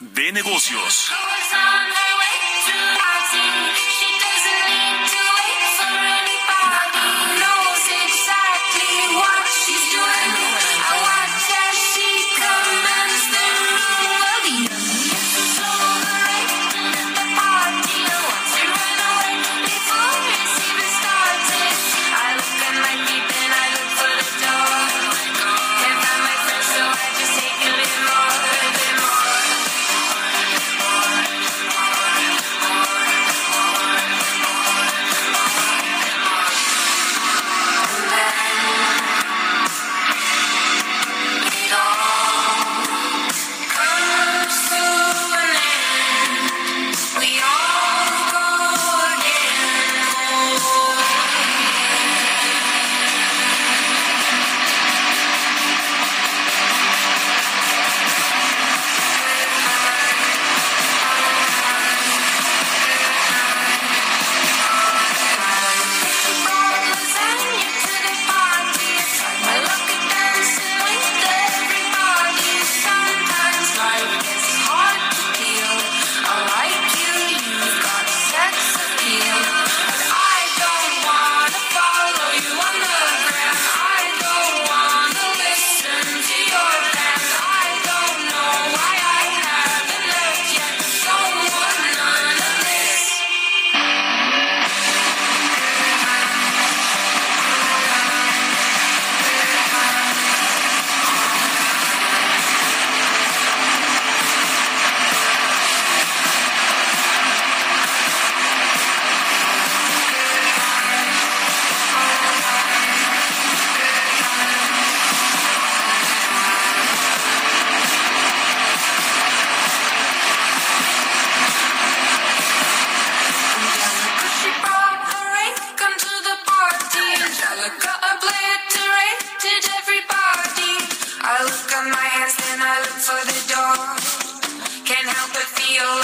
de negocios.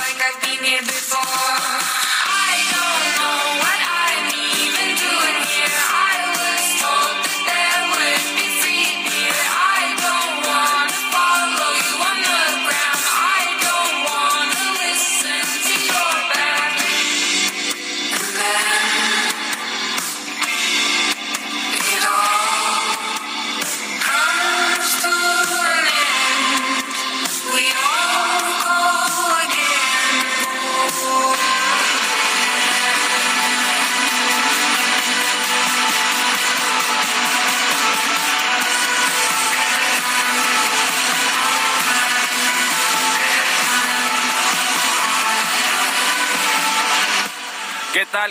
like I've been here before.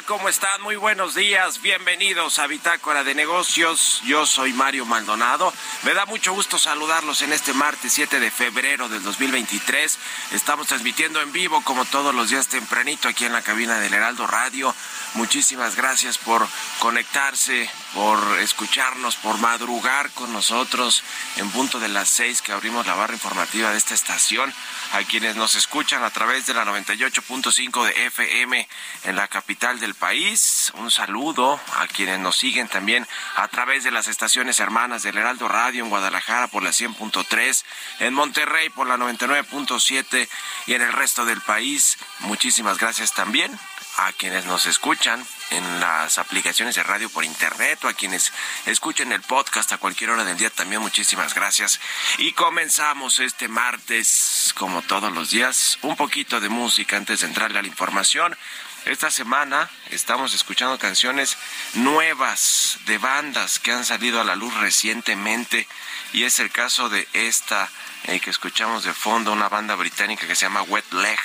¿Cómo están? Muy buenos días. Bienvenidos a Bitácora de Negocios. Yo soy Mario Maldonado. Me da mucho gusto saludarlos en este martes 7 de febrero del 2023. Estamos transmitiendo en vivo como todos los días tempranito aquí en la cabina del Heraldo Radio. Muchísimas gracias por conectarse, por escucharnos, por madrugar con nosotros en punto de las seis que abrimos la barra informativa de esta estación. A quienes nos escuchan a través de la 98.5 de FM en la capital del país, un saludo a quienes nos siguen también a través de las estaciones hermanas del Heraldo Radio en Guadalajara por la 100.3, en Monterrey por la 99.7 y en el resto del país. Muchísimas gracias también a quienes nos escuchan en las aplicaciones de radio por internet o a quienes escuchen el podcast a cualquier hora del día también muchísimas gracias y comenzamos este martes como todos los días un poquito de música antes de entrarle a la información esta semana estamos escuchando canciones nuevas de bandas que han salido a la luz recientemente y es el caso de esta eh, que escuchamos de fondo, una banda británica que se llama Wet Leg,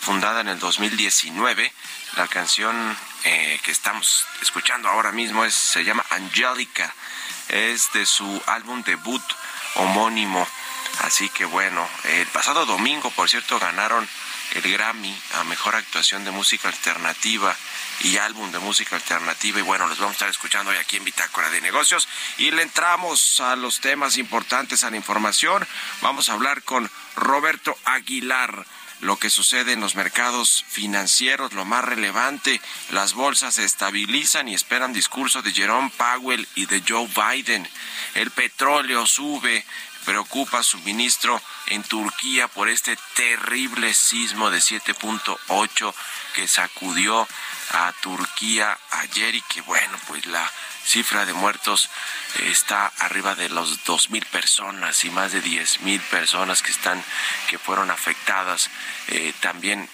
fundada en el 2019. La canción eh, que estamos escuchando ahora mismo es, se llama Angelica, es de su álbum debut homónimo. Así que bueno, el pasado domingo, por cierto, ganaron el Grammy a Mejor Actuación de Música Alternativa y álbum de música alternativa. Y bueno, los vamos a estar escuchando hoy aquí en Bitácora de Negocios. Y le entramos a los temas importantes, a la información. Vamos a hablar con Roberto Aguilar lo que sucede en los mercados financieros, lo más relevante, las bolsas se estabilizan y esperan discurso de Jerome Powell y de Joe Biden. El petróleo sube, preocupa su ministro en Turquía por este terrible sismo de 7.8 que sacudió a Turquía ayer y que bueno, pues la cifra de muertos está arriba de los dos mil personas y más de diez mil personas que están que fueron afectadas eh, también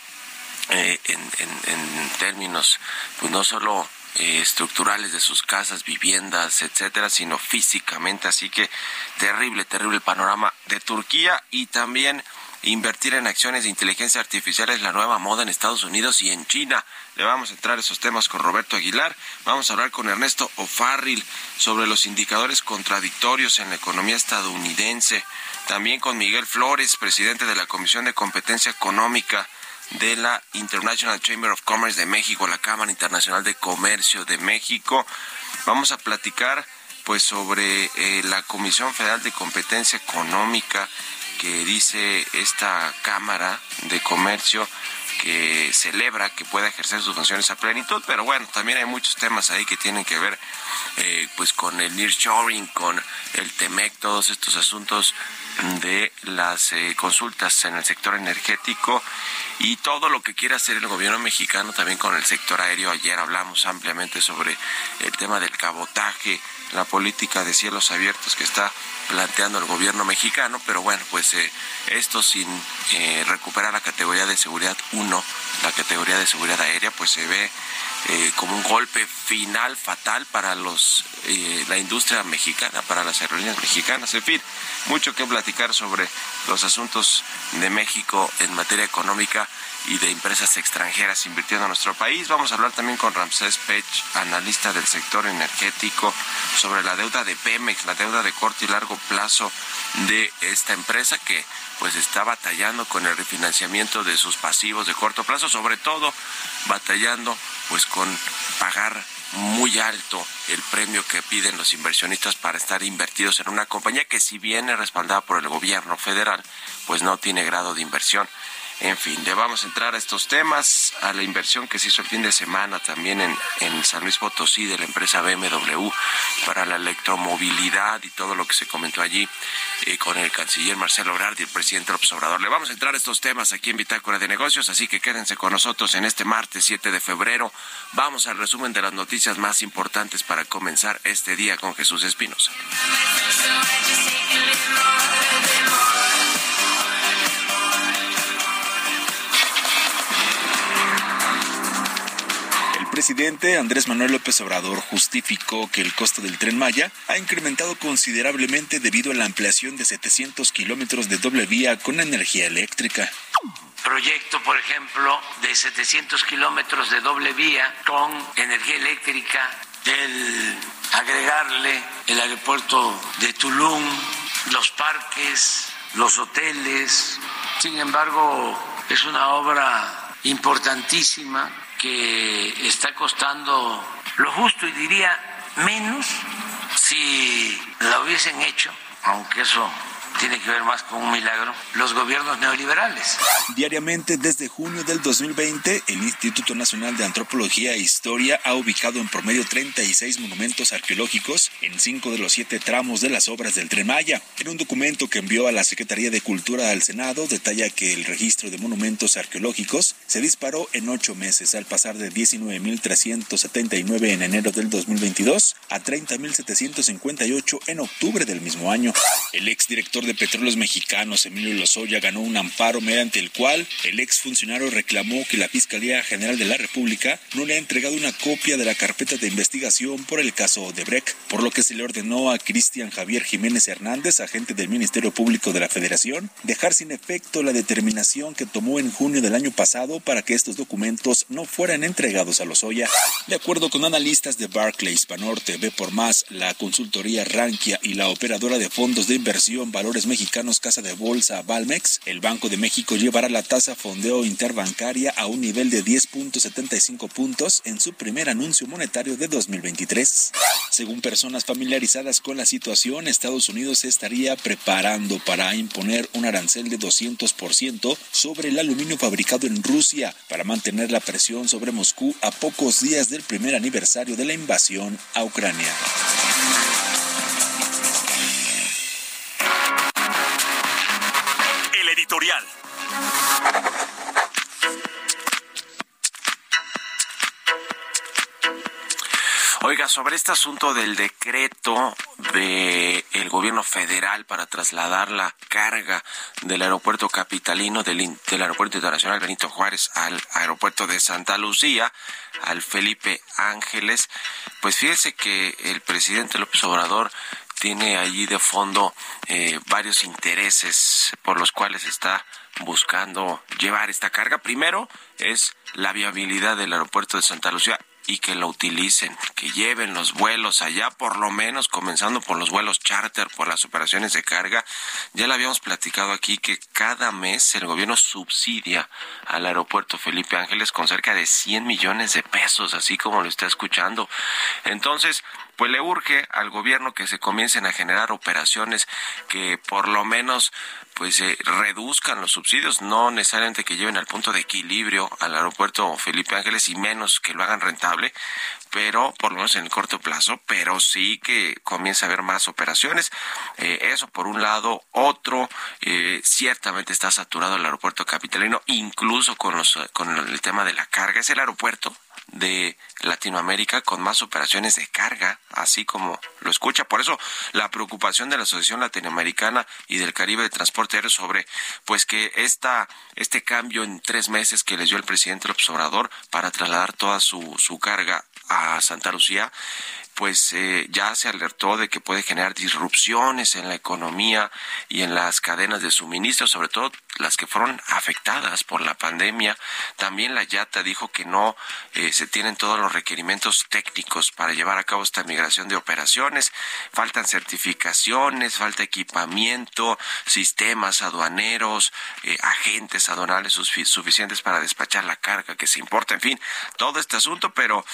eh, en, en, términos pues no solo eh, estructurales de sus casas, viviendas, etcétera, sino físicamente. Así que terrible, terrible panorama de Turquía y también invertir en acciones de inteligencia artificial es la nueva moda en Estados Unidos y en China. Le vamos a entrar a esos temas con Roberto Aguilar. Vamos a hablar con Ernesto O'Farrill sobre los indicadores contradictorios en la economía estadounidense. También con Miguel Flores, presidente de la Comisión de Competencia Económica de la International Chamber of Commerce de México, la Cámara Internacional de Comercio de México. Vamos a platicar pues sobre eh, la Comisión Federal de Competencia Económica que dice esta Cámara de Comercio que celebra que pueda ejercer sus funciones a plenitud, pero bueno, también hay muchos temas ahí que tienen que ver eh, pues con el nearshoring, con el TEMEC, todos estos asuntos de las eh, consultas en el sector energético y todo lo que quiere hacer el gobierno mexicano también con el sector aéreo. Ayer hablamos ampliamente sobre el tema del cabotaje, la política de cielos abiertos que está planteando el gobierno mexicano, pero bueno, pues eh, esto sin eh, recuperar la categoría de seguridad 1, la categoría de seguridad aérea, pues se ve eh, como un golpe final fatal para los la industria mexicana, para las aerolíneas mexicanas. En fin, mucho que platicar sobre los asuntos de México en materia económica y de empresas extranjeras invirtiendo en nuestro país. Vamos a hablar también con Ramsés Pech, analista del sector energético, sobre la deuda de Pemex, la deuda de corto y largo plazo de esta empresa que pues está batallando con el refinanciamiento de sus pasivos de corto plazo, sobre todo batallando pues con pagar muy alto el premio que piden los inversionistas para estar invertidos en una compañía que si bien es respaldada por el gobierno federal, pues no tiene grado de inversión. En fin, le vamos a entrar a estos temas, a la inversión que se hizo el fin de semana también en, en San Luis Potosí de la empresa BMW para la electromovilidad y todo lo que se comentó allí eh, con el canciller Marcelo Ebrard y el presidente López Obrador. Le vamos a entrar a estos temas aquí en Bitácora de Negocios, así que quédense con nosotros en este martes 7 de febrero. Vamos al resumen de las noticias más importantes para comenzar este día con Jesús Espinosa. Presidente Andrés Manuel López Obrador justificó que el costo del tren Maya ha incrementado considerablemente debido a la ampliación de 700 kilómetros de doble vía con energía eléctrica. Proyecto, por ejemplo, de 700 kilómetros de doble vía con energía eléctrica, el agregarle el aeropuerto de Tulum, los parques, los hoteles. Sin embargo, es una obra importantísima que está costando lo justo y diría menos si la hubiesen hecho, aunque eso tiene que ver más con un milagro, los gobiernos neoliberales. Diariamente desde junio del 2020, el Instituto Nacional de Antropología e Historia ha ubicado en promedio 36 monumentos arqueológicos en cinco de los siete tramos de las obras del Tren Maya. En un documento que envió a la Secretaría de Cultura al Senado, detalla que el registro de monumentos arqueológicos se disparó en ocho meses al pasar de 19.379 en enero del 2022 a 30.758 en octubre del mismo año. El exdirector de de Petróleos Mexicanos, Emilio Lozoya, ganó un amparo mediante el cual el exfuncionario reclamó que la Fiscalía General de la República no le ha entregado una copia de la carpeta de investigación por el caso Odebrecht, por lo que se le ordenó a Cristian Javier Jiménez Hernández, agente del Ministerio Público de la Federación, dejar sin efecto la determinación que tomó en junio del año pasado para que estos documentos no fueran entregados a Lozoya. De acuerdo con analistas de Barclays, Banorte, B por Más, la consultoría Rankia y la operadora de fondos de inversión Valores Mexicanos Casa de Bolsa Valmex, el Banco de México llevará la tasa fondeo interbancaria a un nivel de 10.75 puntos en su primer anuncio monetario de 2023. Según personas familiarizadas con la situación, Estados Unidos se estaría preparando para imponer un arancel de 200% sobre el aluminio fabricado en Rusia para mantener la presión sobre Moscú a pocos días del primer aniversario de la invasión a Ucrania. Sobre este asunto del decreto del el gobierno federal para trasladar la carga del aeropuerto capitalino del, del aeropuerto internacional Benito Juárez al aeropuerto de Santa Lucía, al Felipe Ángeles, pues fíjese que el presidente López Obrador tiene allí de fondo eh, varios intereses por los cuales está buscando llevar esta carga. Primero es la viabilidad del aeropuerto de Santa Lucía y que lo utilicen, que lleven los vuelos allá, por lo menos comenzando por los vuelos charter, por las operaciones de carga. Ya le habíamos platicado aquí que cada mes el gobierno subsidia al aeropuerto Felipe Ángeles con cerca de 100 millones de pesos, así como lo está escuchando. Entonces, pues le urge al gobierno que se comiencen a generar operaciones que por lo menos pues eh, reduzcan los subsidios, no necesariamente que lleven al punto de equilibrio al aeropuerto Felipe Ángeles y menos que lo hagan rentable, pero por lo menos en el corto plazo, pero sí que comience a haber más operaciones. Eh, eso por un lado. Otro, eh, ciertamente está saturado el aeropuerto capitalino, incluso con, los, con el tema de la carga. Es el aeropuerto de Latinoamérica con más operaciones de carga, así como lo escucha. Por eso la preocupación de la Asociación Latinoamericana y del Caribe de Transporte Aéreo sobre pues que esta, este cambio en tres meses que les dio el presidente López Obrador para trasladar toda su, su carga a Santa Lucía pues eh, ya se alertó de que puede generar disrupciones en la economía y en las cadenas de suministro, sobre todo las que fueron afectadas por la pandemia. También la YATA dijo que no eh, se tienen todos los requerimientos técnicos para llevar a cabo esta migración de operaciones. Faltan certificaciones, falta equipamiento, sistemas aduaneros, eh, agentes aduanales suficientes para despachar la carga que se importa, en fin, todo este asunto, pero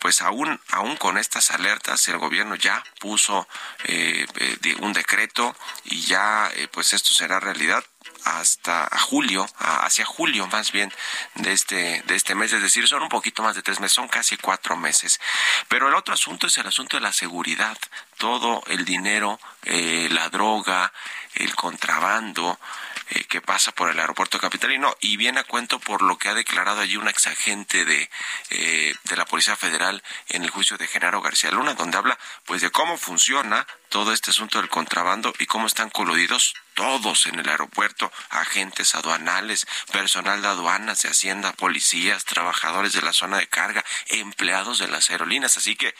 pues aún, aún con estas alertas el gobierno ya puso eh, eh, un decreto y ya eh, pues esto será realidad hasta julio, hacia julio más bien de este, de este mes, es decir, son un poquito más de tres meses, son casi cuatro meses. Pero el otro asunto es el asunto de la seguridad. Todo el dinero, la droga, el contrabando, eh, que pasa por el aeropuerto capitalino y viene a cuento por lo que ha declarado allí un exagente de, eh, de la Policía Federal en el juicio de Genaro García Luna, donde habla pues de cómo funciona todo este asunto del contrabando y cómo están coludidos todos en el aeropuerto, agentes aduanales, personal de aduanas, de hacienda, policías, trabajadores de la zona de carga, empleados de las aerolíneas, así que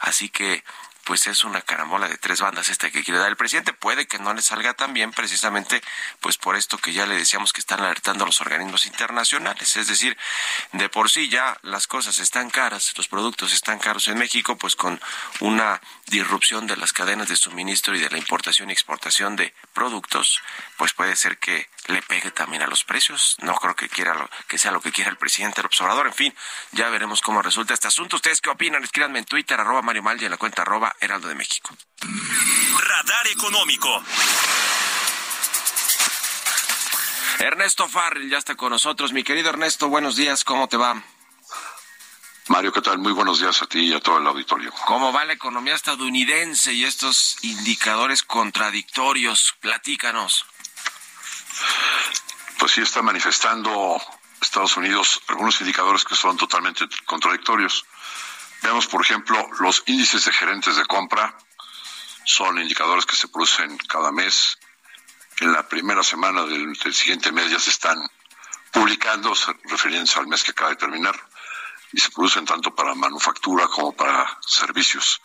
así que pues es una carambola de tres bandas esta que quiere dar el presidente. Puede que no le salga tan bien precisamente pues por esto que ya le decíamos que están alertando los organismos internacionales. Es decir, de por sí ya las cosas están caras, los productos están caros en México, pues con una disrupción de las cadenas de suministro y de la importación y exportación de productos, pues puede ser que le pegue también a los precios. No creo que quiera lo, que sea lo que quiera el presidente el observador. En fin, ya veremos cómo resulta este asunto. ¿Ustedes qué opinan? Escríbanme en Twitter, arroba Mario Mal y en la cuenta arroba Heraldo de México. Radar económico. Ernesto Farrell ya está con nosotros. Mi querido Ernesto, buenos días. ¿Cómo te va? Mario, ¿qué tal? Muy buenos días a ti y a todo el auditorio. ¿Cómo va la economía estadounidense y estos indicadores contradictorios? Platícanos. Pues sí está manifestando Estados Unidos algunos indicadores que son totalmente contradictorios. Veamos, por ejemplo, los índices de gerentes de compra son indicadores que se producen cada mes. En la primera semana del, siguiente mes ya se están publicando, refiriéndose al mes que acaba de terminar, y se producen tanto para manufactura como para servicios.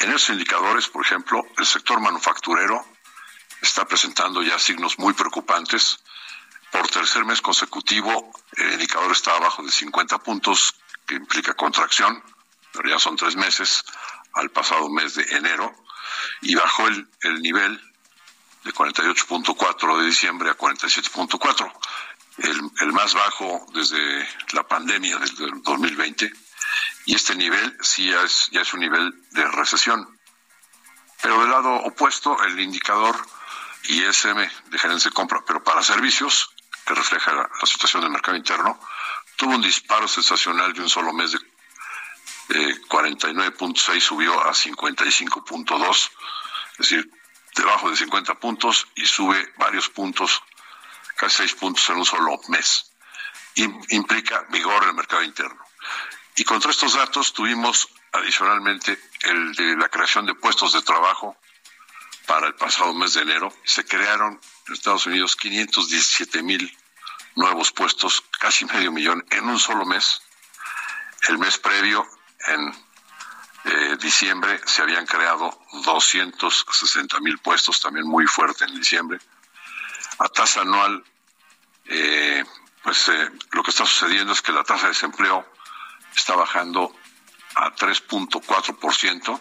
En esos indicadores, por ejemplo, el sector manufacturero está presentando ya signos muy preocupantes. Por tercer mes consecutivo, el indicador está abajo de 50 puntos, que implica contracción, pero ya son tres meses al pasado mes de enero, y bajó el, el nivel de 48.4 de diciembre a 47.4, el, el más bajo desde la pandemia, desde el 2020, y este nivel sí ya es, ya es un nivel de recesión. Pero del lado opuesto, el indicador ISM de gerencia de compra, pero para servicios, que refleja la, situación del mercado interno, tuvo un disparo sensacional de un solo mes de 49.6 subió a 55.2, es decir, debajo de 50 puntos y sube varios puntos, casi 6 puntos en un solo mes. implica vigor en el mercado interno. Y contra estos datos tuvimos adicionalmente el de la creación de puestos de trabajo para el pasado mes de enero. Se crearon en Estados Unidos 517 mil nuevos puestos, casi medio millón en un solo mes. El mes previo, en eh, diciembre, se habían creado 260 mil puestos, también muy fuerte en diciembre. A tasa anual, eh, pues eh, lo que está sucediendo es que la tasa de desempleo está bajando a 3.4%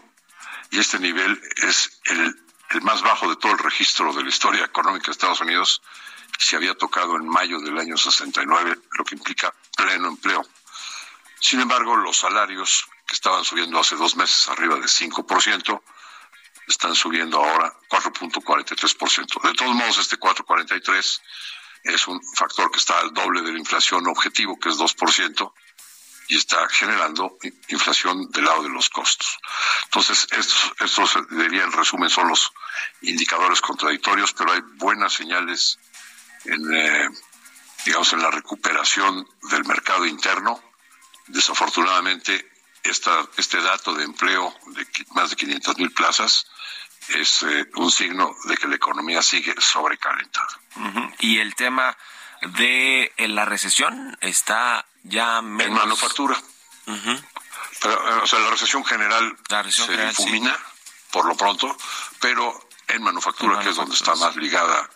y este nivel es el el más bajo de todo el registro de la historia económica de Estados Unidos, se había tocado en mayo del año 69, lo que implica pleno empleo. Sin embargo, los salarios que estaban subiendo hace dos meses arriba de 5%, están subiendo ahora 4.43%. De todos modos, este 4.43 es un factor que está al doble de la inflación objetivo, que es 2%, y está generando inflación del lado de los costos. Entonces, estos, estos en resumen, son los indicadores contradictorios, pero hay buenas señales en, eh, digamos, en la recuperación del mercado interno. Desafortunadamente, esta, este dato de empleo de más de 500 mil plazas es eh, un signo de que la economía sigue sobrecalentada. Y el tema de eh, la recesión está ya menos... En manufactura. pero, eh, o sea, la recesión general se difumina por lo pronto, pero en manufactura, que es donde está más ligada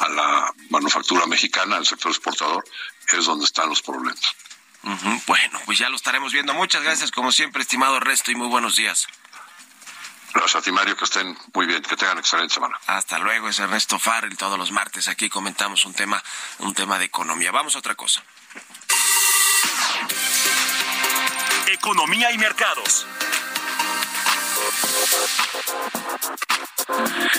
a la manufactura mexicana, al sector exportador, es donde están los problemas. Bueno, pues ya lo estaremos viendo. Muchas gracias, como siempre, estimado Resto, y muy buenos días. Gracias a ti, Mario, que estén muy bien, que tengan excelente semana. Hasta luego, es Ernesto Farrell. Todos los martes aquí comentamos un tema, un tema de economía. Vamos a otra cosa. Economía y mercados.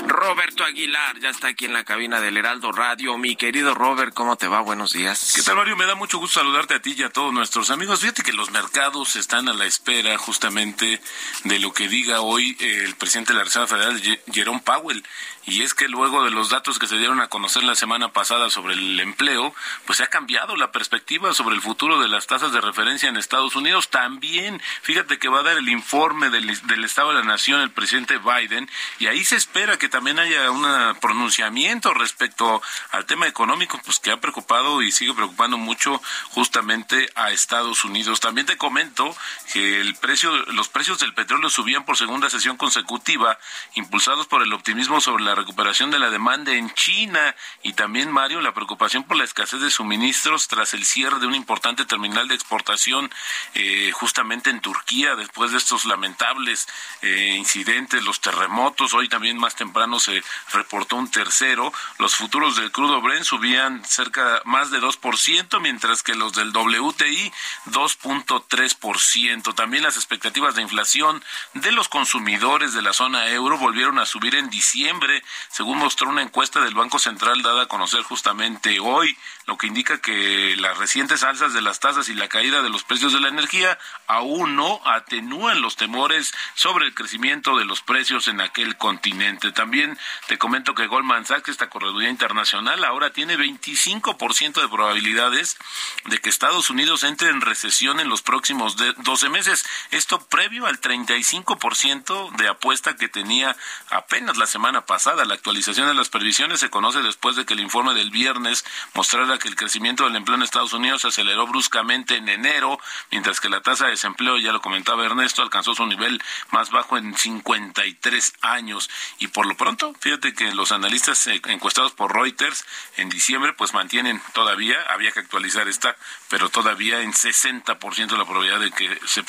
Roberto Aguilar ya está aquí en la cabina del Heraldo Radio. Mi querido Robert, ¿cómo te va? Buenos días. ¿Qué tal, Mario? Me da mucho gusto saludarte a ti y a todos nuestros amigos. Fíjate que los mercados están a la espera justamente de lo que diga hoy el presidente de la Reserva Federal, Jerome Powell. Y es que luego de los datos que se dieron a conocer la semana pasada sobre el empleo, pues se ha cambiado la perspectiva sobre el futuro de las tasas de referencia en Estados Unidos. También, fíjate que va a dar el informe del, del Estado de la Nación el presidente Biden y ahí se espera que también haya un pronunciamiento respecto al tema económico, pues que ha preocupado y sigue preocupando mucho justamente a Estados Unidos. También te comento que el precio, los precios del petróleo subían por segunda sesión consecutiva, impulsados por el optimismo sobre la recuperación de la demanda en China y también, Mario, la preocupación por la escasez de suministros tras el cierre de un importante terminal de exportación eh, justamente en Turquía después de estos lamentables eh, incidentes, los terremotos. Hoy también más temprano se reportó un tercero. Los futuros del crudo Brent subían cerca más de 2%, mientras que los del WTI 2.3%. También las expectativas de inflación de los consumidores de la zona euro volvieron a subir en diciembre según mostró una encuesta del Banco Central dada a conocer justamente hoy, lo que indica que las recientes alzas de las tasas y la caída de los precios de la energía aún no atenúan los temores sobre el crecimiento de los precios en aquel continente. También te comento que Goldman Sachs, esta correduría internacional, ahora tiene 25% de probabilidades de que Estados Unidos entre en recesión en los próximos 12 meses. Esto previo al 35% de apuesta que tenía apenas la semana pasada. La actualización de las previsiones se conoce después de que el informe del viernes mostrara que el crecimiento del empleo en Estados Unidos se aceleró bruscamente en enero, mientras que la tasa de desempleo, ya lo comentaba Ernesto, alcanzó su nivel más bajo en 53 años. Y por lo pronto, fíjate que los analistas eh, encuestados por Reuters en diciembre, pues mantienen todavía, había que actualizar esta, pero todavía en 60% la probabilidad de que se,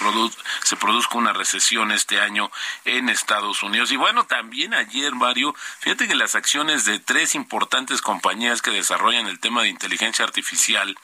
se produzca una recesión este año en Estados Unidos. Y bueno, también ayer, Mario, fíjate que las acciones de tres importantes compañías que desarrollan el tema de inteligencia artificial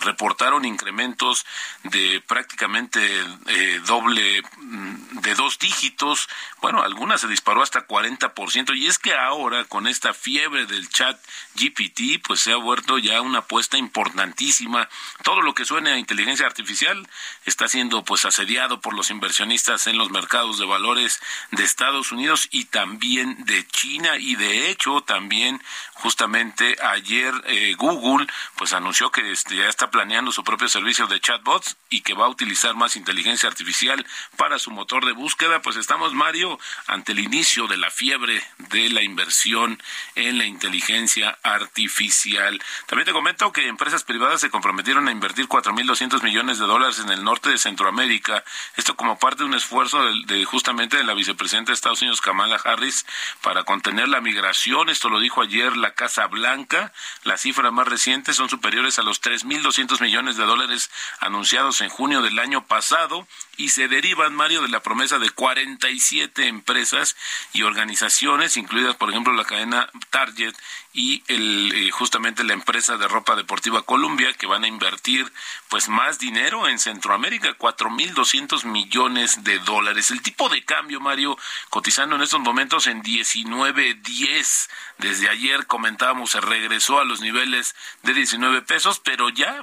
reportaron incrementos de prácticamente eh, doble, mm, de dos dígitos. Bueno, algunas se disparó hasta 40%. Y es que ahora, con esta fiebre del chat GPT, pues se ha vuelto ya una apuesta importantísima. Todo lo que suene a inteligencia artificial está siendo pues asediado por los inversionistas en los mercados de valores de Estados Unidos y también de China. Y de hecho, también justamente ayer eh, Google pues anunció que este, ya está planeando su propio servicio de chatbots y que va a utilizar más inteligencia artificial para su motor de búsqueda, pues estamos, Mario, ante el inicio de la fiebre de la inversión en la inteligencia artificial. También te comento que empresas privadas se comprometieron a invertir 4.200 millones de dólares en el norte de Centroamérica, esto como parte de un esfuerzo de, justamente de la vicepresidenta de Estados Unidos, Kamala Harris, para contener la migración. Esto lo dijo ayer la Casa Blanca. Las cifras más son superiores a los 3.200 millones de dólares anunciados en junio del año pasado y se derivan, Mario, de la promesa de 47 empresas y organizaciones, incluidas, por ejemplo, la cadena Target y el, eh, justamente la empresa de ropa deportiva Columbia, que van a invertir pues más dinero en Centroamérica, 4.200 millones de dólares. El tipo de cambio, Mario, cotizando en estos momentos en 19.10. Desde ayer comentábamos, se regresó a los niveles de 19 pesos, pero ya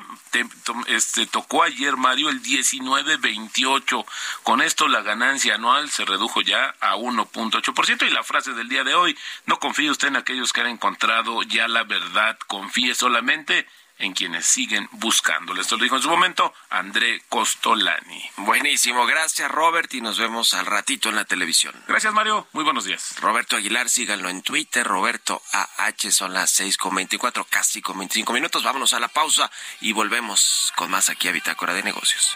este, tocó ayer, Mario, el 19.28. Con esto la ganancia anual se redujo ya a 1.8%. Y la frase del día de hoy, no confíe usted en aquellos que han encontrado ya la verdad, confíe solamente en quienes siguen buscándole. Esto lo dijo en su momento André Costolani. Buenísimo, gracias Robert y nos vemos al ratito en la televisión. Gracias Mario, muy buenos días. Roberto Aguilar, síganlo en Twitter, Roberto AH, son las seis con veinticuatro, casi con veinticinco minutos. Vámonos a la pausa y volvemos con más aquí a Bitácora de Negocios.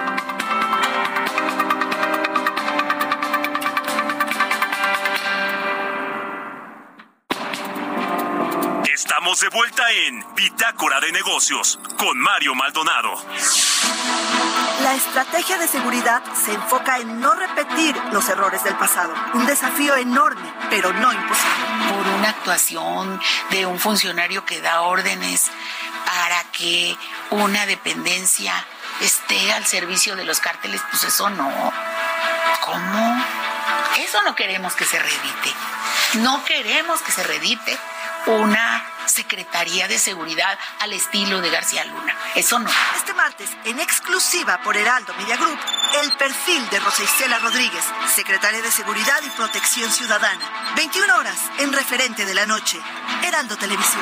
Estamos de vuelta en Bitácora de Negocios con Mario Maldonado. La estrategia de seguridad se enfoca en no repetir los errores del pasado. Un desafío enorme, pero no imposible. Por una actuación de un funcionario que da órdenes para que una dependencia esté al servicio de los cárteles, pues eso no. ¿Cómo? Eso no queremos que se redite. No queremos que se redite una Secretaría de Seguridad al estilo de García Luna. Eso no. Este martes, en exclusiva por Heraldo Media Group, el perfil de Rosa Isela Rodríguez, Secretaria de Seguridad y Protección Ciudadana. 21 horas en referente de la noche. Heraldo Televisión.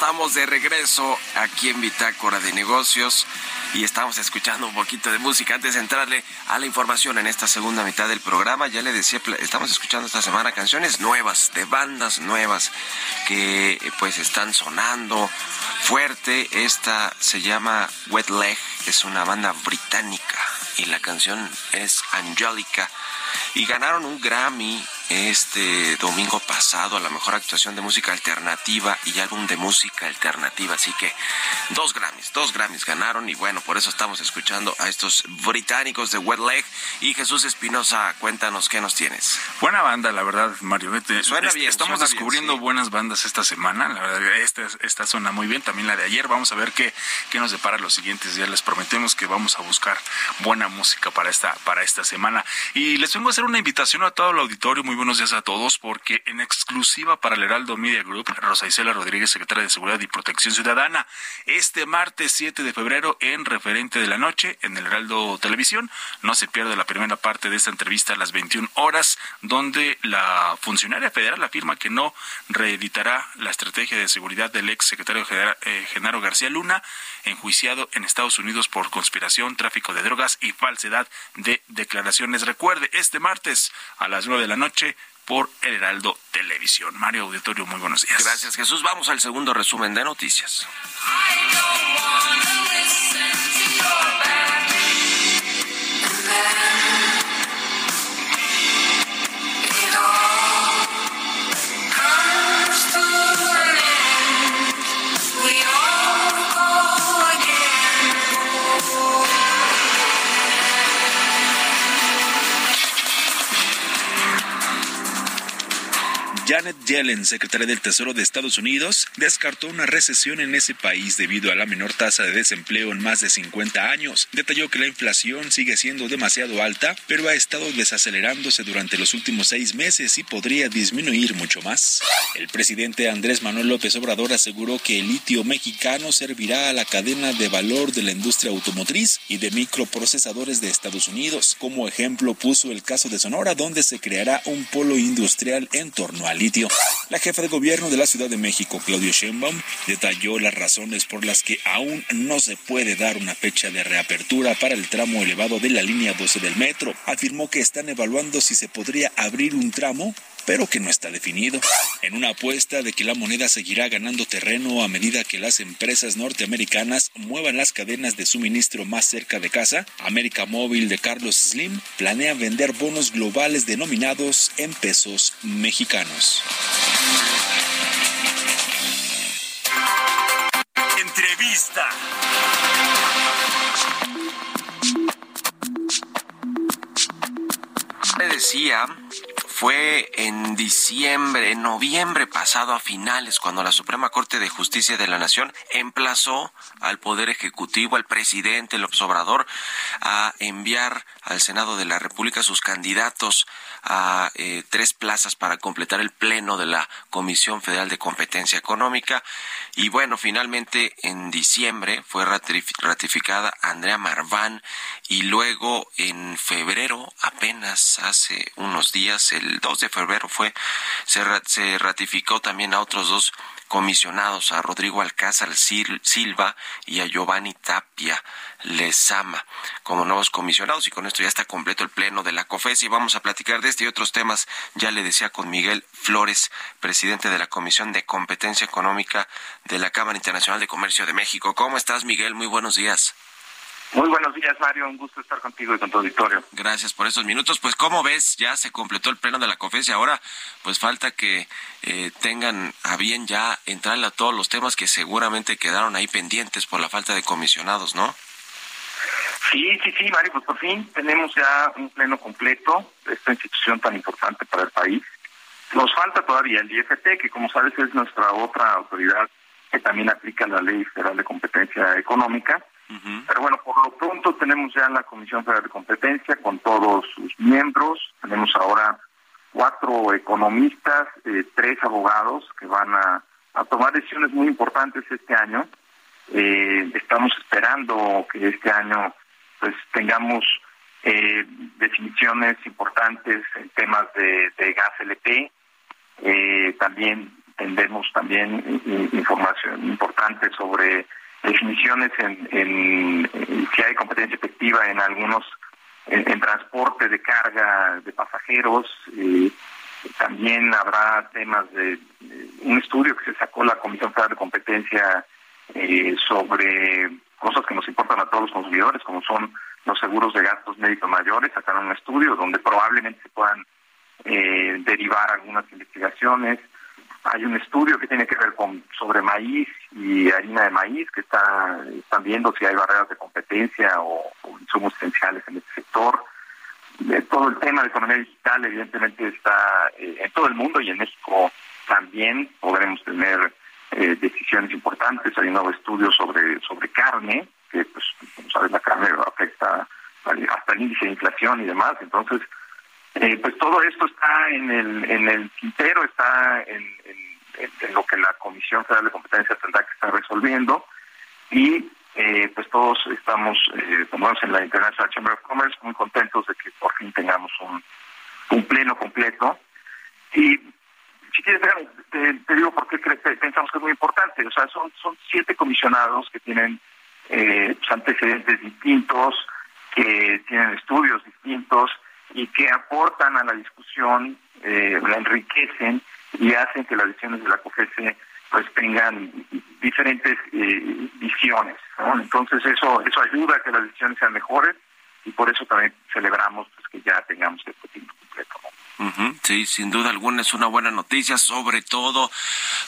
Estamos de regreso aquí en Bitácora de Negocios y estamos escuchando un poquito de música antes de entrarle a la información en esta segunda mitad del programa. Ya le decía, estamos escuchando esta semana canciones nuevas, de bandas nuevas que pues están sonando fuerte. Esta se llama Wet Leg, es una banda británica y la canción es Angelica y ganaron un Grammy este domingo pasado a la mejor actuación de música alternativa y álbum de música alternativa. Así que dos Grammys, dos Grammys ganaron y bueno, por eso estamos escuchando a estos británicos de Wet Leg. Y Jesús Espinosa, cuéntanos qué nos tienes. Buena banda, la verdad, Mario. Vete. Suena bien, Estamos suena descubriendo bien, sí. buenas bandas esta semana. La verdad, esta, esta suena muy bien. También la de ayer. Vamos a ver qué, qué nos depara los siguientes días. Les prometemos que vamos a buscar buena música para esta, para esta semana. Y les vengo a hacer una invitación a todo el auditorio. Muy buenos días a todos, porque en exclusiva para el Heraldo Media Group, Rosa Isela Rodríguez, secretaria de Seguridad y Protección Ciudadana, este martes 7 de febrero, en referente de la noche, en el Heraldo Televisión. No se pierde la primera parte de esta entrevista a las 21 horas, donde la funcionaria federal afirma que no reeditará la estrategia de seguridad del ex secretario general, eh, Genaro García Luna, enjuiciado en Estados Unidos por conspiración, tráfico de drogas y falsedad de declaraciones. Recuerde, este martes a las 9 de la noche por el Heraldo Televisión. Mario Auditorio, muy buenos días. Gracias Jesús. Vamos al segundo resumen de noticias. Janet Yellen, secretaria del Tesoro de Estados Unidos, descartó una recesión en ese país debido a la menor tasa de desempleo en más de 50 años. Detalló que la inflación sigue siendo demasiado alta, pero ha estado desacelerándose durante los últimos seis meses y podría disminuir mucho más. El presidente Andrés Manuel López Obrador aseguró que el litio mexicano servirá a la cadena de valor de la industria automotriz y de microprocesadores de Estados Unidos. Como ejemplo puso el caso de Sonora, donde se creará un polo industrial en torno al La jefa de gobierno de la Ciudad de México, Claudio Sheinbaum, detalló las razones por las que aún no se puede dar una fecha de reapertura para el tramo elevado de la línea 12 del metro. Afirmó que están evaluando si se podría abrir un tramo pero que no está definido. En una apuesta de que la moneda seguirá ganando terreno a medida que las empresas norteamericanas muevan las cadenas de suministro más cerca de casa, América Móvil de Carlos Slim planea vender bonos globales denominados en pesos mexicanos. Entrevista. Le decía, fue en diciembre, en noviembre pasado a finales, cuando la Suprema Corte de Justicia de la Nación emplazó al Poder Ejecutivo, al presidente López Obrador, a enviar al Senado de la República sus candidatos a eh, tres plazas para completar el pleno de la Comisión Federal de Competencia Económica. Y bueno, finalmente en diciembre fue ratif- ratificada Andrea Marván y luego en febrero, apenas hace unos días, el 2 de febrero fue, se ratificó también a otros dos comisionados, a Rodrigo Alcázar Sil- Silva y a Giovanni Tapia Lezama como nuevos comisionados y con esto ya está completo el pleno de la COFES y vamos a platicar de este y otros temas, ya le decía con Miguel Flores, presidente de la Comisión de Competencia Económica de la Cámara Internacional de Comercio de México. ¿Cómo estás, Miguel? Muy buenos días. Muy buenos días, Mario. Un gusto estar contigo y con tu auditorio. Gracias por estos minutos. Pues, ¿cómo ves? Ya se completó el pleno de la conferencia. Ahora, pues falta que eh, tengan a bien ya entrarle a todos los temas que seguramente quedaron ahí pendientes por la falta de comisionados, ¿no? Sí, sí, sí, Mario. Pues por fin tenemos ya un pleno completo de esta institución tan importante para el país. Nos falta todavía el IFT, que como sabes es nuestra otra autoridad que también aplica la Ley Federal de Competencia Económica pero bueno, por lo pronto tenemos ya la Comisión Federal de Competencia con todos sus miembros. Tenemos ahora cuatro economistas, eh, tres abogados que van a, tomar decisiones muy importantes este año. Eh, estamos esperando que este año pues tengamos eh, definiciones importantes en temas de, de gas LP. también tendremos también información importante sobre definiciones en, en, si hay competencia efectiva en algunos en, transporte de carga de pasajeros también habrá temas de, un estudio que se sacó la Comisión Federal de Competencia eh, sobre cosas que nos importan a todos los consumidores como son los seguros de gastos médicos mayores. Sacaron un estudio donde probablemente se puedan eh, derivar algunas investigaciones hay un estudio que tiene que ver con sobre maíz y harina de maíz que está están viendo si hay barreras de competencia o, insumos esenciales en este sector. Todo el tema de economía digital evidentemente está eh, en todo el mundo y en México también podremos tener eh, decisiones importantes. Hay un nuevo estudio sobre sobre carne que pues como sabes la carne afecta hasta el índice de inflación y demás. Entonces eh, pues todo esto está en el, en el tintero, está en, lo que la Comisión Federal de Competencia tendrá que estar resolviendo y eh, pues todos estamos, eh, como en la International Chamber of Commerce, muy contentos de que por fin tengamos un, un pleno completo. Y si quieres, te, digo por qué pensamos que es muy importante. O sea, son, son siete comisionados que tienen eh, pues, antecedentes distintos, que tienen estudios distintos, y que aportan a la discusión, eh, la enriquecen y hacen que las decisiones de la COFESE pues tengan diferentes eh, visiones. Entonces eso eso ayuda a que las decisiones sean mejores y por eso también celebramos pues, que ya tengamos este tiempo completo. Sí, sin duda alguna es una buena noticia, sobre todo,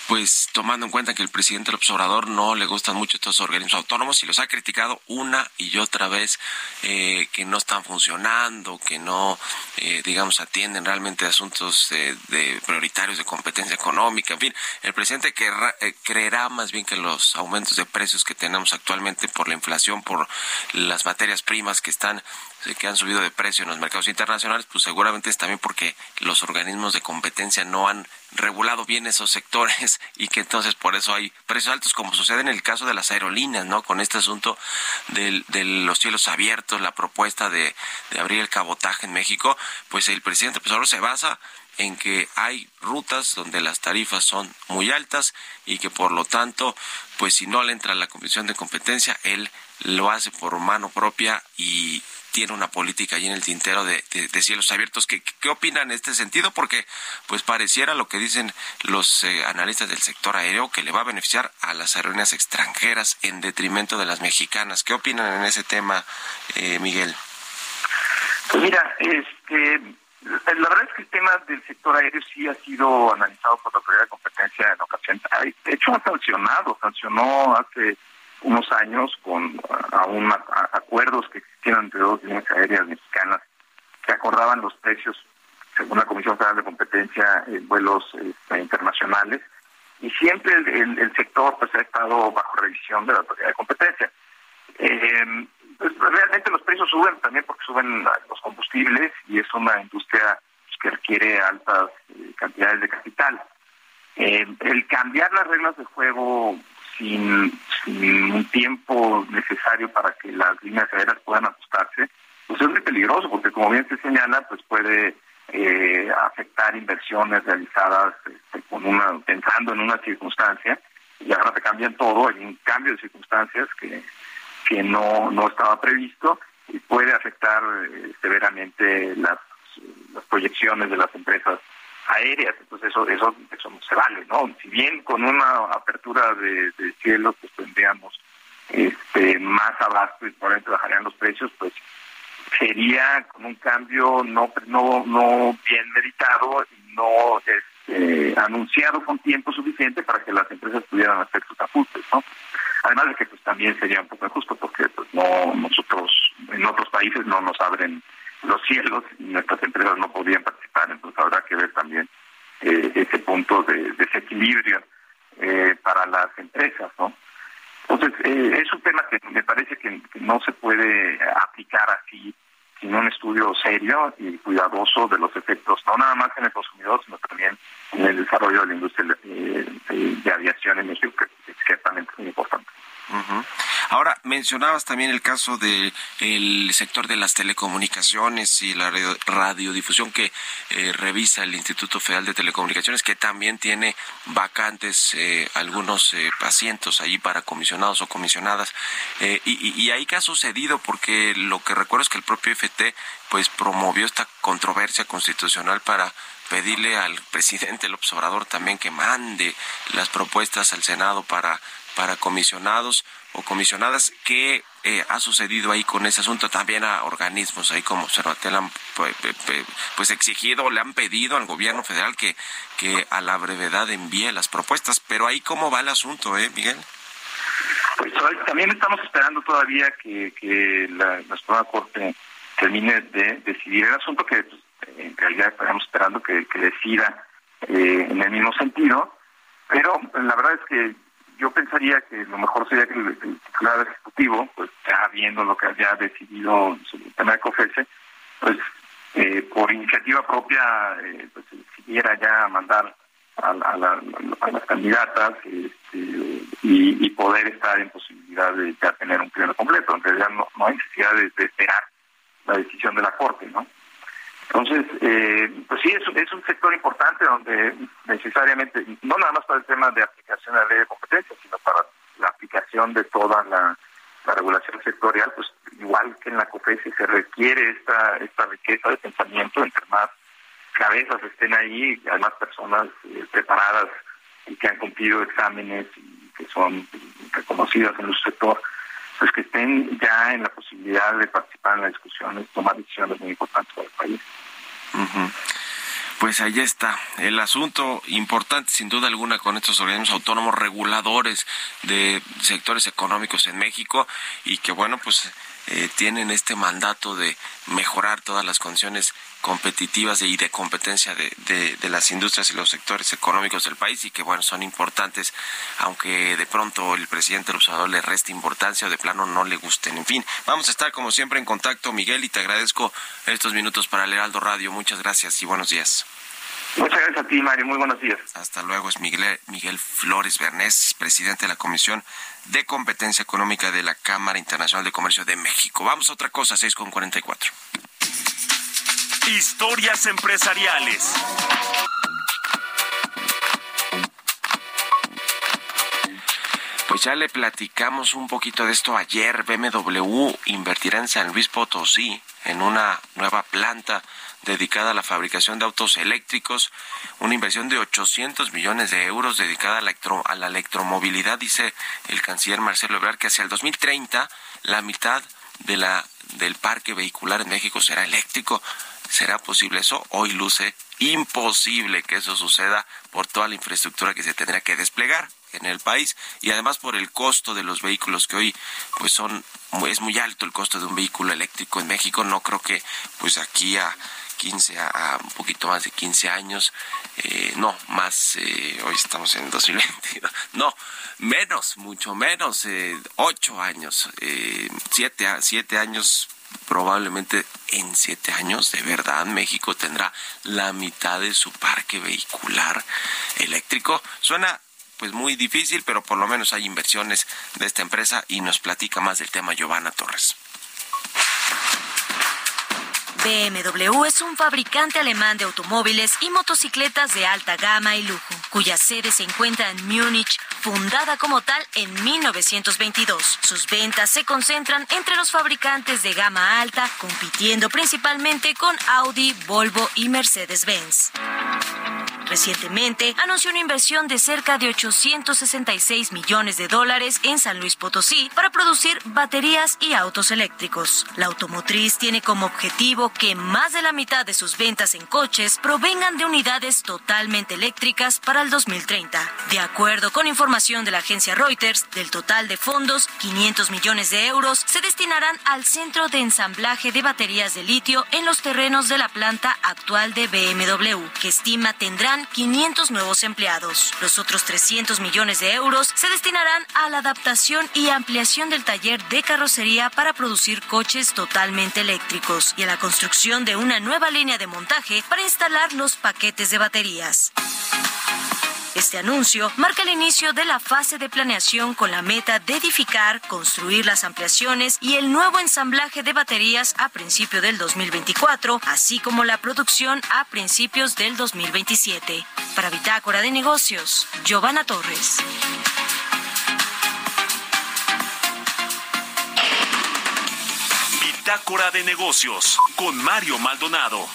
pues tomando en cuenta que el presidente del observador no le gustan mucho estos organismos autónomos y los ha criticado una y otra vez eh, que no están funcionando, que no, eh, digamos, atienden realmente asuntos de, prioritarios de competencia económica. En fin, el presidente eh, creerá más bien que los aumentos de precios que tenemos actualmente por la inflación, por las materias primas que están que han subido de precio en los mercados internacionales, pues seguramente es también porque los organismos de competencia no han regulado bien esos sectores y que entonces por eso hay precios altos, como sucede en el caso de las aerolíneas, ¿no? Con este asunto de, los cielos abiertos, la propuesta de, abrir el cabotaje en México, pues el presidente pues ahora se basa en que hay rutas donde las tarifas son muy altas y que por lo tanto, pues si no le entra la Comisión de Competencia, él lo hace por mano propia y tiene una política ahí en el tintero de, cielos abiertos. ¿Qué, ¿Qué opinan en este sentido? Porque pues pareciera lo que dicen los eh, analistas del sector aéreo que le va a beneficiar a las aerolíneas extranjeras en detrimento de las mexicanas. ¿Qué opinan en ese tema, eh, Miguel? Pues mira, este, la verdad es que el tema del sector aéreo sí ha sido analizado por la autoridad de competencia en ocasión. De hecho, ha sancionado, sancionó hace unos años con aún acuerdos que existieron entre dos líneas aéreas mexicanas que acordaban los precios según la Comisión Federal de Competencia en vuelos este, internacionales y siempre el, sector pues ha estado bajo revisión de la autoridad de competencia. Eh, pues, realmente los precios suben también porque suben los combustibles y es una industria pues, que requiere altas eh, cantidades de capital. Eh, el cambiar las reglas de juego sin, un tiempo necesario para que las líneas aéreas puedan ajustarse, pues es muy peligroso porque como bien se señala, pues puede eh, afectar inversiones realizadas este, con una pensando en una circunstancia y ahora te cambian todo, hay un cambio de circunstancias que, que no, no estaba previsto y puede afectar eh, severamente las, las proyecciones de las empresas aéreas, entonces eso eso eso no se vale, ¿no? Si bien con una apertura de, cielo pues tendríamos este, más abasto y probablemente bajarían los precios, pues sería con un cambio no no no bien meditado y no este, anunciado con tiempo suficiente para que las empresas pudieran hacer sus ajustes, ¿no? Además de que pues también sería un poco injusto porque pues no nosotros en otros países no nos abren los cielos y nuestras empresas no podían participar, entonces habrá que ver también eh, ese punto de desequilibrio eh, para las empresas, ¿no? Entonces, eh, es un tema que me parece que, no se puede aplicar así sin un estudio serio y cuidadoso de los efectos, no nada más en el consumidor, sino también en el desarrollo de la industria de, aviación en México, que ciertamente es muy importante. Ahora, mencionabas también el caso del sector de las telecomunicaciones y la radiodifusión que eh, revisa el Instituto Federal de Telecomunicaciones, que también tiene vacantes eh, algunos eh, asientos allí para comisionados o comisionadas. Y, y, ahí qué ha sucedido, porque lo que recuerdo es que el propio FT pues promovió esta controversia constitucional para pedirle al presidente el observador también que mande las propuestas al Senado para para comisionados o comisionadas. ¿Qué eh, ha sucedido ahí con ese asunto? También a organismos ahí como Observatel han pues, pues exigido, le han pedido al gobierno federal que, que a la brevedad envíe las propuestas. Pero ahí cómo va el asunto, ¿eh, Miguel? Pues también estamos esperando todavía que, que la, la Corte termine de decidir el asunto que pues, en realidad estamos esperando que, decida eh, en el mismo sentido. Pero la verdad es que yo pensaría que lo mejor sería que el, titular ejecutivo, pues ya viendo lo que haya decidido el tema de COFESE, pues eh, por iniciativa propia, eh, pues decidiera ya mandar a, las candidatas este, y, poder estar en posibilidad de ya tener un pleno completo. En realidad no, no hay necesidad de esperar la decisión de la Corte, ¿no? Entonces, eh, pues sí, es, es un sector importante donde necesariamente, no nada más para el tema de aplicación de la ley de competencia, sino para la aplicación de toda la, regulación sectorial, pues igual que en la COFESI se requiere esta, esta riqueza de pensamiento, entre más cabezas estén ahí, además personas eh, preparadas y que han cumplido exámenes y que son reconocidas en el sector, pues que estén ya en la posibilidad de participar en las discusiones, tomar decisiones muy importantes para el país. Pues ahí está el asunto importante, sin duda alguna, con estos organismos autónomos reguladores de sectores económicos en México y que, bueno, pues eh, tienen este mandato de mejorar todas las condiciones competitivas y de competencia de, de, las industrias y los sectores económicos del país y que bueno son importantes aunque de pronto el presidente del observador le reste importancia o de plano no le gusten. En fin vamos a estar como siempre en contacto. Miguel y te agradezco estos minutos para el Heraldo Radio. Muchas gracias y buenos días Muchas gracias a ti, Mario. Muy buenos días. Hasta luego. Es Miguel, Miguel Flores Bernés, presidente de la Comisión de Competencia Económica de la Cámara Internacional de Comercio de México. Vamos a otra cosa, 6 con 44. Historias empresariales. Pues ya le platicamos un poquito de esto ayer. BMW invertirá en San Luis Potosí en una nueva planta dedicada a la fabricación de autos eléctricos, una inversión de 800 millones de euros dedicada a la, a la electromovilidad, dice el canciller Marcelo Ebrard, que hacia el 2030 la mitad de la, del parque vehicular en México será eléctrico. ¿Será posible eso? Hoy luce imposible que eso suceda por toda la infraestructura que se tendrá que desplegar en el país y además por el costo de los vehículos que hoy pues son es muy alto el costo de un vehículo eléctrico en México no creo que pues aquí a 15 a, un poquito más de 15 años eh, no más eh, hoy estamos en 2022 no menos mucho menos eh, 8 años eh, 7 siete años probablemente en siete años, de verdad, México tendrá la mitad de su parque vehicular eléctrico. Suena pues muy difícil, pero por lo menos hay inversiones de esta empresa y nos platica más del tema Giovanna Torres. BMW es un fabricante alemán de automóviles y motocicletas de alta gama y lujo, cuya sede se encuentra en Múnich, fundada como tal en 1922. Sus ventas se concentran entre los fabricantes de gama alta, compitiendo principalmente con Audi, Volvo y Mercedes-Benz. Recientemente anunció una inversión de cerca de 866 millones de dólares en San Luis Potosí para producir baterías y autos eléctricos. La automotriz tiene como objetivo que más de la mitad de sus ventas en coches provengan de unidades totalmente eléctricas para el 2030. De acuerdo con información de la agencia Reuters, del total de fondos, 500 millones de euros se destinarán al centro de ensamblaje de baterías de litio en los terrenos de la planta actual de BMW, que estima tendrán 500 nuevos empleados. Los otros 300 millones de euros se destinarán a la adaptación y ampliación del taller de carrocería para producir coches totalmente eléctricos y a la construcción de una nueva línea de montaje para instalar los paquetes de baterías. Este anuncio marca el inicio de la fase de planeación con la meta de edificar, construir las ampliaciones y el nuevo ensamblaje de baterías a principio del 2024, así como la producción a principios del 2027. Para Bitácora de Negocios, Giovanna Torres. Bitácora de Negocios con Mario Maldonado.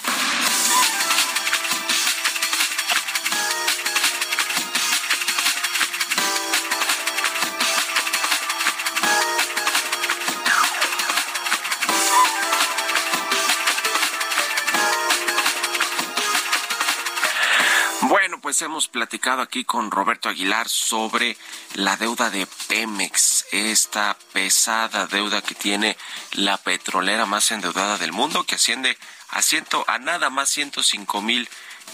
Pues hemos platicado aquí con Roberto Aguilar sobre la deuda de Pemex, esta pesada deuda que tiene la petrolera más endeudada del mundo, que asciende a, ciento, a nada más 105 mil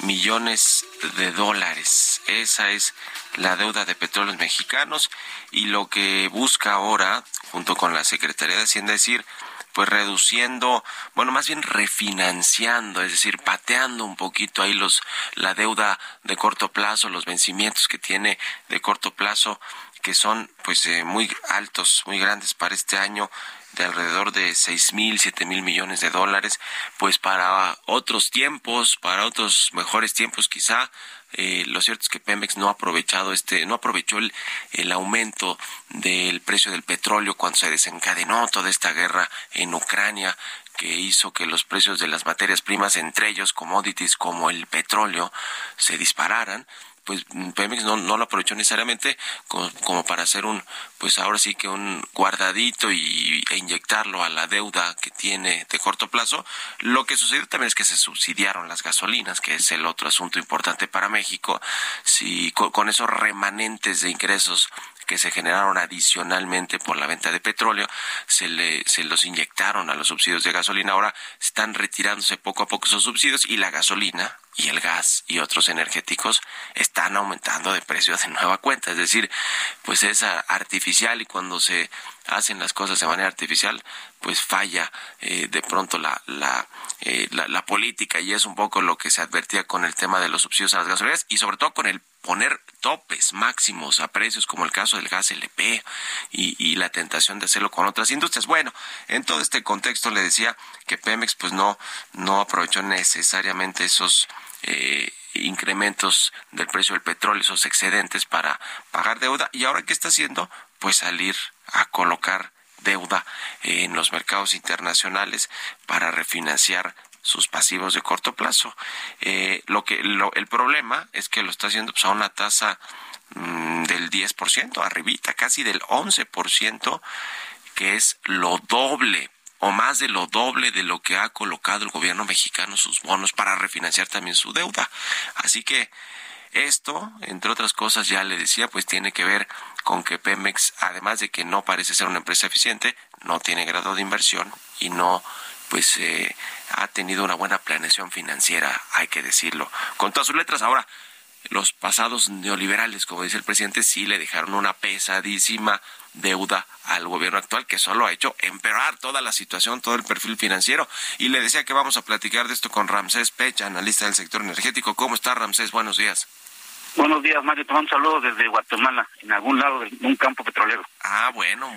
millones de dólares. Esa es la deuda de petróleos mexicanos y lo que busca ahora, junto con la Secretaría de Hacienda, es decir, pues reduciendo, bueno, más bien refinanciando, es decir, pateando un poquito ahí los la deuda de corto plazo, los vencimientos que tiene de corto plazo que son pues eh, muy altos, muy grandes para este año de alrededor de seis mil, siete mil millones de dólares, pues para otros tiempos, para otros mejores tiempos quizá, eh, lo cierto es que Pemex no ha aprovechado este, no aprovechó el, el aumento del precio del petróleo cuando se desencadenó toda esta guerra en Ucrania que hizo que los precios de las materias primas, entre ellos commodities como el petróleo, se dispararan pues Pemex no, no lo aprovechó necesariamente como, para hacer un, pues ahora sí que un guardadito y, e inyectarlo a la deuda que tiene de corto plazo. Lo que sucedió también es que se subsidiaron las gasolinas, que es el otro asunto importante para México. Si con esos remanentes de ingresos que se generaron adicionalmente por la venta de petróleo, se, le, se los inyectaron a los subsidios de gasolina. Ahora están retirándose poco a poco esos subsidios y la gasolina y el gas y otros energéticos están aumentando de precio de nueva cuenta. Es decir, pues es artificial y cuando se hacen las cosas de manera artificial, pues falla eh, de pronto la, la, eh, la, la política y es un poco lo que se advertía con el tema de los subsidios a las gasolineras y sobre todo con el poner topes máximos a precios como el caso del gas LP y, y, la tentación de hacerlo con otras industrias. Bueno, en todo este contexto le decía que Pemex pues no, no aprovechó necesariamente esos eh, incrementos del precio del petróleo, esos excedentes para pagar deuda y ahora qué está haciendo pues salir a colocar deuda en los mercados internacionales para refinanciar sus pasivos de corto plazo. Eh, lo que el problema es que lo está haciendo pues, a una tasa mm, del 10%, arribita, casi del 11%, que es lo doble o más de lo doble de lo que ha colocado el gobierno mexicano sus bonos para refinanciar también su deuda. Así que esto, entre otras cosas, ya le decía, pues tiene que ver con que Pemex, además de que no parece ser una empresa eficiente, no tiene grado de inversión y no pues eh, ha tenido una buena planeación financiera, hay que decirlo. Con todas sus letras, ahora, los pasados neoliberales, como dice el presidente, sí le dejaron una pesadísima deuda al gobierno actual que solo ha hecho empeorar toda la situación, todo el perfil financiero. Y le decía que vamos a platicar de esto con Ramsés Pecha, analista del sector energético. ¿Cómo está Ramsés? Buenos días. Buenos días, Mario. Te mando un saludo desde Guatemala, en algún lado de un campo petrolero. Ah, bueno,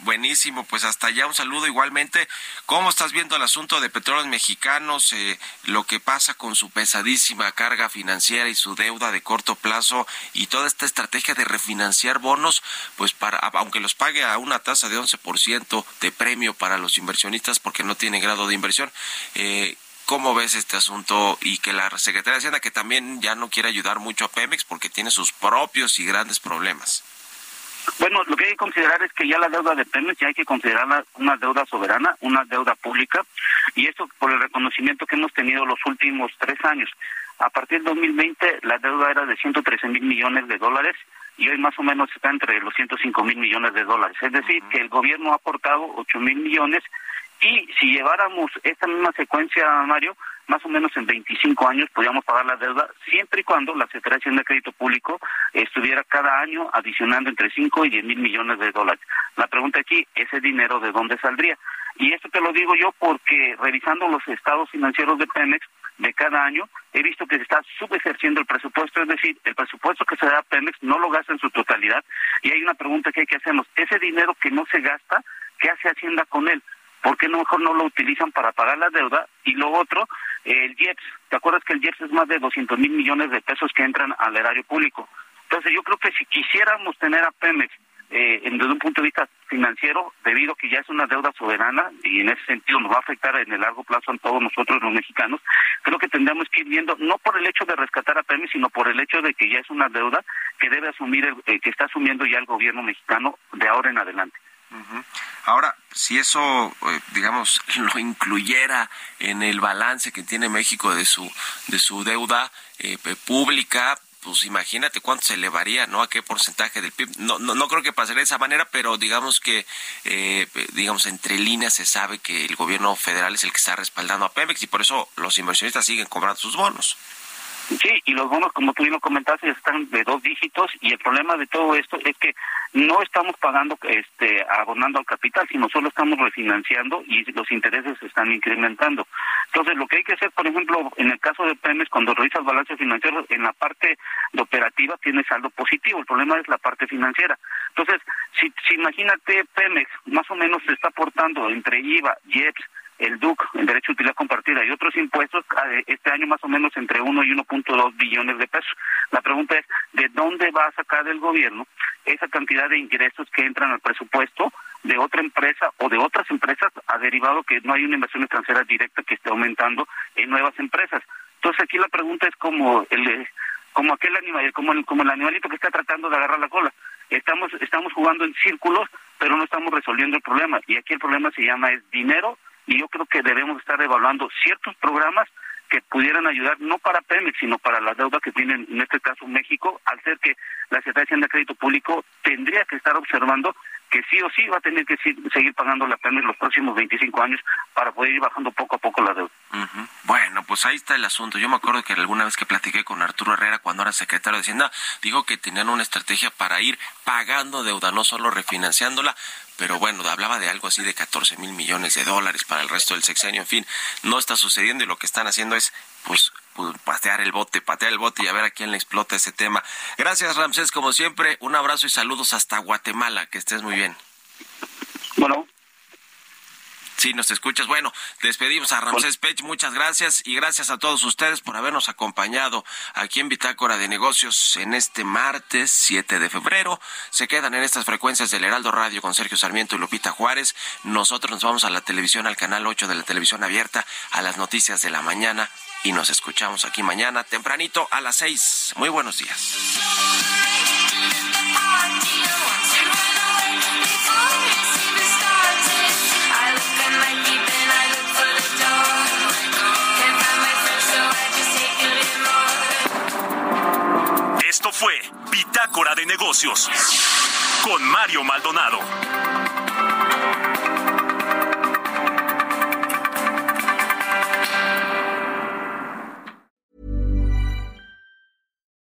buenísimo. Pues hasta allá un saludo igualmente. ¿Cómo estás viendo el asunto de petróleos mexicanos? Eh, lo que pasa con su pesadísima carga financiera y su deuda de corto plazo y toda esta estrategia de refinanciar bonos, pues para, aunque los pague a una tasa de 11% de premio para los inversionistas porque no tiene grado de inversión. Eh, ¿Cómo ves este asunto y que la Secretaría de Hacienda que también ya no quiere ayudar mucho a Pemex porque tiene sus propios y grandes problemas? Bueno, lo que hay que considerar es que ya la deuda de Pemex ya hay que considerarla una deuda soberana, una deuda pública, y esto por el reconocimiento que hemos tenido los últimos tres años. A partir del 2020 la deuda era de 113 mil millones de dólares y hoy más o menos está entre los 105 mil millones de dólares. Es decir, que el gobierno ha aportado 8 mil millones y si lleváramos esta misma secuencia, Mario, más o menos en 25 años podríamos pagar la deuda siempre y cuando la Secretaría de Crédito Público estuviera cada año adicionando entre 5 y 10 mil millones de dólares. La pregunta aquí, ¿ese dinero de dónde saldría? Y esto te lo digo yo porque revisando los estados financieros de Pemex de cada año, he visto que se está subejerciendo el presupuesto, es decir, el presupuesto que se da a Pemex no lo gasta en su totalidad. Y hay una pregunta que hay que hacernos, ese dinero que no se gasta, ¿qué hace Hacienda con él? ¿Por qué no mejor no lo utilizan para pagar la deuda? Y lo otro, el IEPS, ¿te acuerdas que el IEPS es más de 200 mil millones de pesos que entran al erario público? Entonces yo creo que si quisiéramos tener a Pemex eh, desde un punto de vista financiero, debido a que ya es una deuda soberana y en ese sentido nos va a afectar en el largo plazo a todos nosotros los mexicanos, creo que tendríamos que ir viendo, no por el hecho de rescatar a Pemex, sino por el hecho de que ya es una deuda que debe asumir, el, eh, que está asumiendo ya el gobierno mexicano de ahora en adelante. Ahora, si eso, eh, digamos, lo incluyera en el balance que tiene México de su de su deuda eh, pública, pues imagínate cuánto se elevaría, ¿no? A qué porcentaje del PIB. No, no, no creo que pasaría de esa manera, pero digamos que, eh, digamos, entre líneas se sabe que el gobierno federal es el que está respaldando a Pemex y por eso los inversionistas siguen cobrando sus bonos. Sí, y los bonos, como tú bien lo comentaste, están de dos dígitos y el problema de todo esto es que no estamos pagando, este, abonando al capital, sino solo estamos refinanciando y los intereses se están incrementando. Entonces, lo que hay que hacer, por ejemplo, en el caso de Pemex, cuando revisas balance financiero, en la parte de operativa tiene saldo positivo, el problema es la parte financiera. Entonces, si, si imagínate Pemex, más o menos se está aportando entre IVA, IEPS, el DUC, el derecho de utilidad compartida y otros impuestos, eh, este año más o menos entre 1 y 1.2 billones de pesos. La pregunta es, ¿de dónde va a sacar el gobierno esa cantidad de ingresos que entran al presupuesto de otra empresa o de otras empresas ha derivado que no hay una inversión extranjera directa que esté aumentando en nuevas empresas? Entonces aquí la pregunta es como el como aquel animal, como el, como el animalito que está tratando de agarrar la cola. Estamos estamos jugando en círculos, pero no estamos resolviendo el problema y aquí el problema se llama es dinero y yo creo que debemos estar evaluando ciertos programas que pudieran ayudar no para Pemex, sino para la deuda que tiene en este caso México, al ser que la Secretaría de Crédito Público tendría que estar observando que sí o sí va a tener que seguir pagando la Pemex los próximos 25 años para poder ir bajando poco a poco la deuda. Bueno, pues ahí está el asunto. Yo me acuerdo que alguna vez que platiqué con Arturo Herrera cuando era secretario de Hacienda, dijo que tenían una estrategia para ir pagando deuda, no solo refinanciándola, pero bueno, hablaba de algo así de 14 mil millones de dólares para el resto del sexenio, en fin, no está sucediendo y lo que están haciendo es, pues, pues, patear el bote, patear el bote y a ver a quién le explota ese tema. Gracias, Ramsés, como siempre, un abrazo y saludos hasta Guatemala, que estés muy bien. Bueno. Sí, nos escuchas. Bueno, despedimos a Ramsés Pech. Muchas gracias y gracias a todos ustedes por habernos acompañado aquí en Bitácora de Negocios en este martes 7 de febrero. Se quedan en estas frecuencias del Heraldo Radio con Sergio Sarmiento y Lupita Juárez. Nosotros nos vamos a la televisión, al canal 8 de la televisión abierta, a las noticias de la mañana y nos escuchamos aquí mañana tempranito a las 6. Muy buenos días. Fue Bitácora de Negocios con Mario Maldonado.